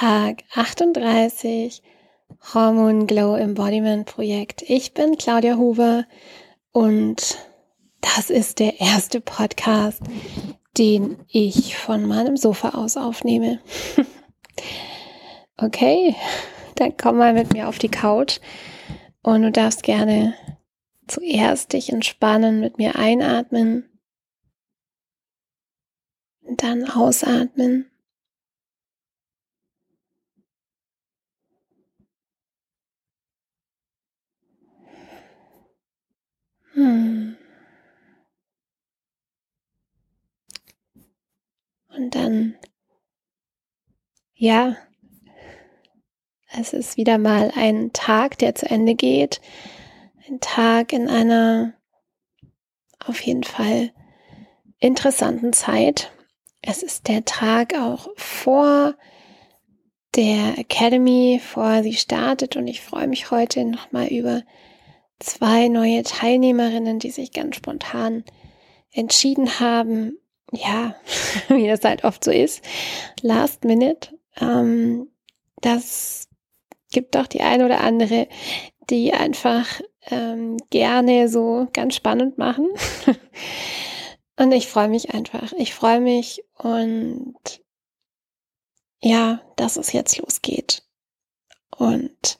Tag 38 Hormone Glow Embodiment Projekt. Ich bin Claudia Huber und das ist der erste Podcast, den ich von meinem Sofa aus aufnehme. okay, dann komm mal mit mir auf die Couch und du darfst gerne zuerst dich entspannen, mit mir einatmen, dann ausatmen. Und dann, ja, es ist wieder mal ein Tag, der zu Ende geht. Ein Tag in einer auf jeden Fall interessanten Zeit. Es ist der Tag auch vor der Academy, vor sie startet und ich freue mich heute nochmal über zwei neue Teilnehmerinnen, die sich ganz spontan entschieden haben, ja, wie das halt oft so ist, last minute. Ähm, das gibt doch die eine oder andere, die einfach ähm, gerne so ganz spannend machen. und ich freue mich einfach. Ich freue mich und ja, dass es jetzt losgeht. Und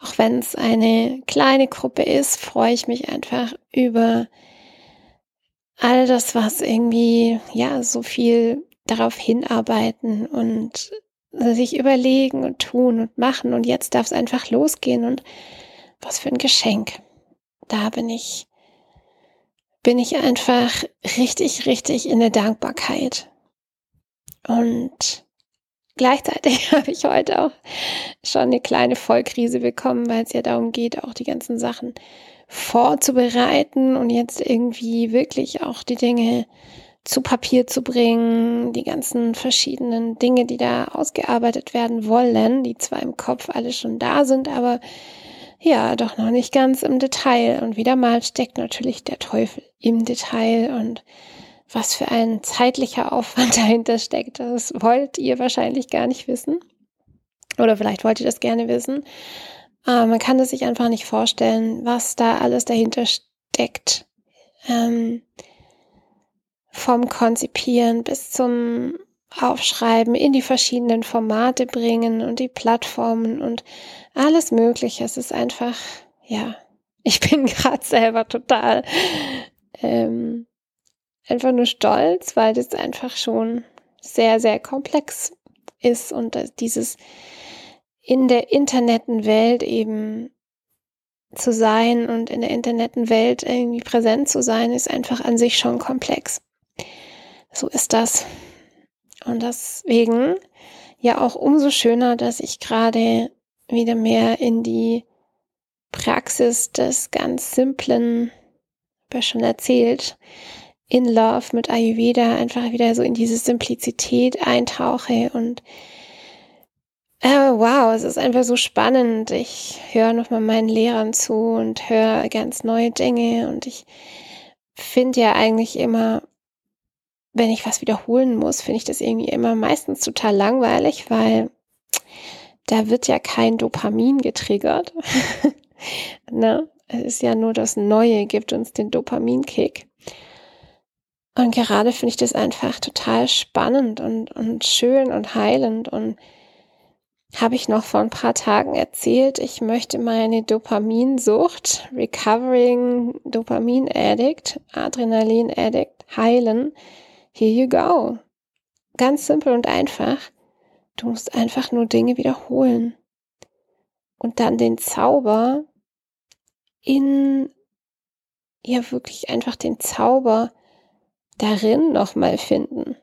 auch wenn es eine kleine Gruppe ist, freue ich mich einfach über all das, was irgendwie, ja, so viel darauf hinarbeiten und sich überlegen und tun und machen und jetzt darf es einfach losgehen und was für ein Geschenk. Da bin ich, bin ich einfach richtig, richtig in der Dankbarkeit. Und Gleichzeitig habe ich heute auch schon eine kleine Vollkrise bekommen, weil es ja darum geht, auch die ganzen Sachen vorzubereiten und jetzt irgendwie wirklich auch die Dinge zu Papier zu bringen, die ganzen verschiedenen Dinge, die da ausgearbeitet werden wollen, die zwar im Kopf alle schon da sind, aber ja, doch noch nicht ganz im Detail. Und wieder mal steckt natürlich der Teufel im Detail und was für ein zeitlicher Aufwand dahinter steckt. Das wollt ihr wahrscheinlich gar nicht wissen. Oder vielleicht wollt ihr das gerne wissen. Aber man kann es sich einfach nicht vorstellen, was da alles dahinter steckt. Ähm, vom Konzipieren bis zum Aufschreiben, in die verschiedenen Formate bringen und die Plattformen und alles Mögliche. Es ist einfach, ja, ich bin gerade selber total ähm, einfach nur stolz, weil das einfach schon sehr, sehr komplex ist und dieses in der Internetenwelt eben zu sein und in der Internetenwelt irgendwie präsent zu sein, ist einfach an sich schon komplex. So ist das. Und deswegen ja auch umso schöner, dass ich gerade wieder mehr in die Praxis des ganz simplen, habe ja schon erzählt, in Love mit Ayurveda einfach wieder so in diese Simplizität eintauche und äh, wow, es ist einfach so spannend. Ich höre nochmal meinen Lehrern zu und höre ganz neue Dinge und ich finde ja eigentlich immer, wenn ich was wiederholen muss, finde ich das irgendwie immer meistens total langweilig, weil da wird ja kein Dopamin getriggert. ne? Es ist ja nur das Neue, gibt uns den Dopaminkick. Und gerade finde ich das einfach total spannend und, und schön und heilend. Und habe ich noch vor ein paar Tagen erzählt, ich möchte meine Dopaminsucht, Recovering Dopamin Addict, Adrenalin Addict heilen. Here you go. Ganz simpel und einfach. Du musst einfach nur Dinge wiederholen. Und dann den Zauber in, ja wirklich einfach den Zauber darin nochmal finden.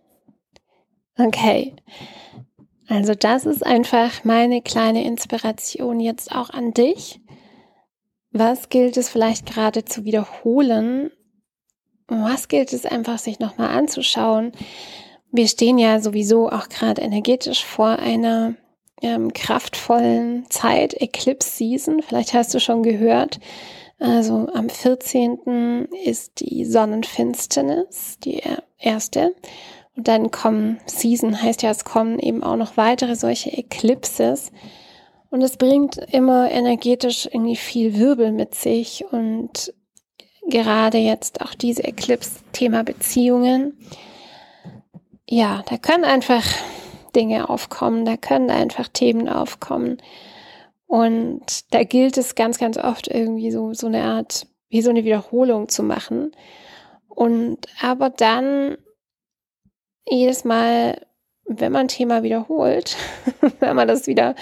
Okay. Also das ist einfach meine kleine Inspiration jetzt auch an dich. Was gilt es vielleicht gerade zu wiederholen? Was gilt es einfach sich nochmal anzuschauen? Wir stehen ja sowieso auch gerade energetisch vor einer ähm, kraftvollen Zeit, Eclipse Season. Vielleicht hast du schon gehört, also am 14. ist die Sonnenfinsternis, die erste. Und dann kommen, Season heißt ja, es kommen eben auch noch weitere solche Eclipses. Und es bringt immer energetisch irgendwie viel Wirbel mit sich und gerade jetzt auch diese Eclipse-Thema Beziehungen. Ja, da können einfach Dinge aufkommen, da können einfach Themen aufkommen. Und da gilt es ganz, ganz oft irgendwie so, so eine Art, wie so eine Wiederholung zu machen. Und aber dann jedes Mal, wenn man ein Thema wiederholt, wenn man das wieder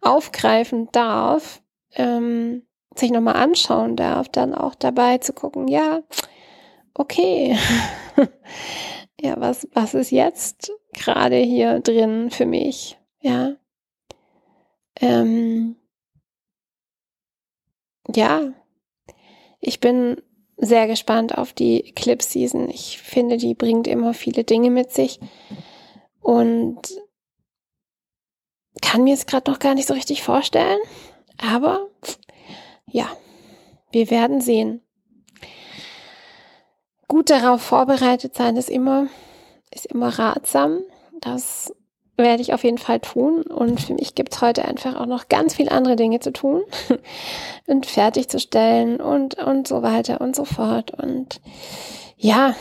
aufgreifen darf, ähm, sich nochmal anschauen darf, dann auch dabei zu gucken, ja, okay, ja, was, was ist jetzt gerade hier drin für mich? Ja. Ähm, ja, ich bin sehr gespannt auf die Eclipse Season. Ich finde, die bringt immer viele Dinge mit sich und kann mir es gerade noch gar nicht so richtig vorstellen. Aber ja, wir werden sehen. Gut darauf vorbereitet sein ist immer, ist immer ratsam. Das werde ich auf jeden Fall tun. Und für mich gibt es heute einfach auch noch ganz viele andere Dinge zu tun und fertigzustellen und, und so weiter und so fort. Und ja,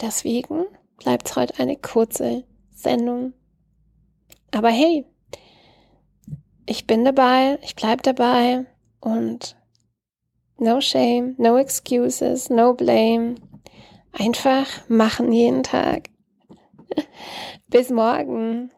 deswegen bleibt es heute eine kurze Sendung. Aber hey, ich bin dabei, ich bleibe dabei und no shame, no excuses, no blame. Einfach machen jeden Tag. Bis morgen.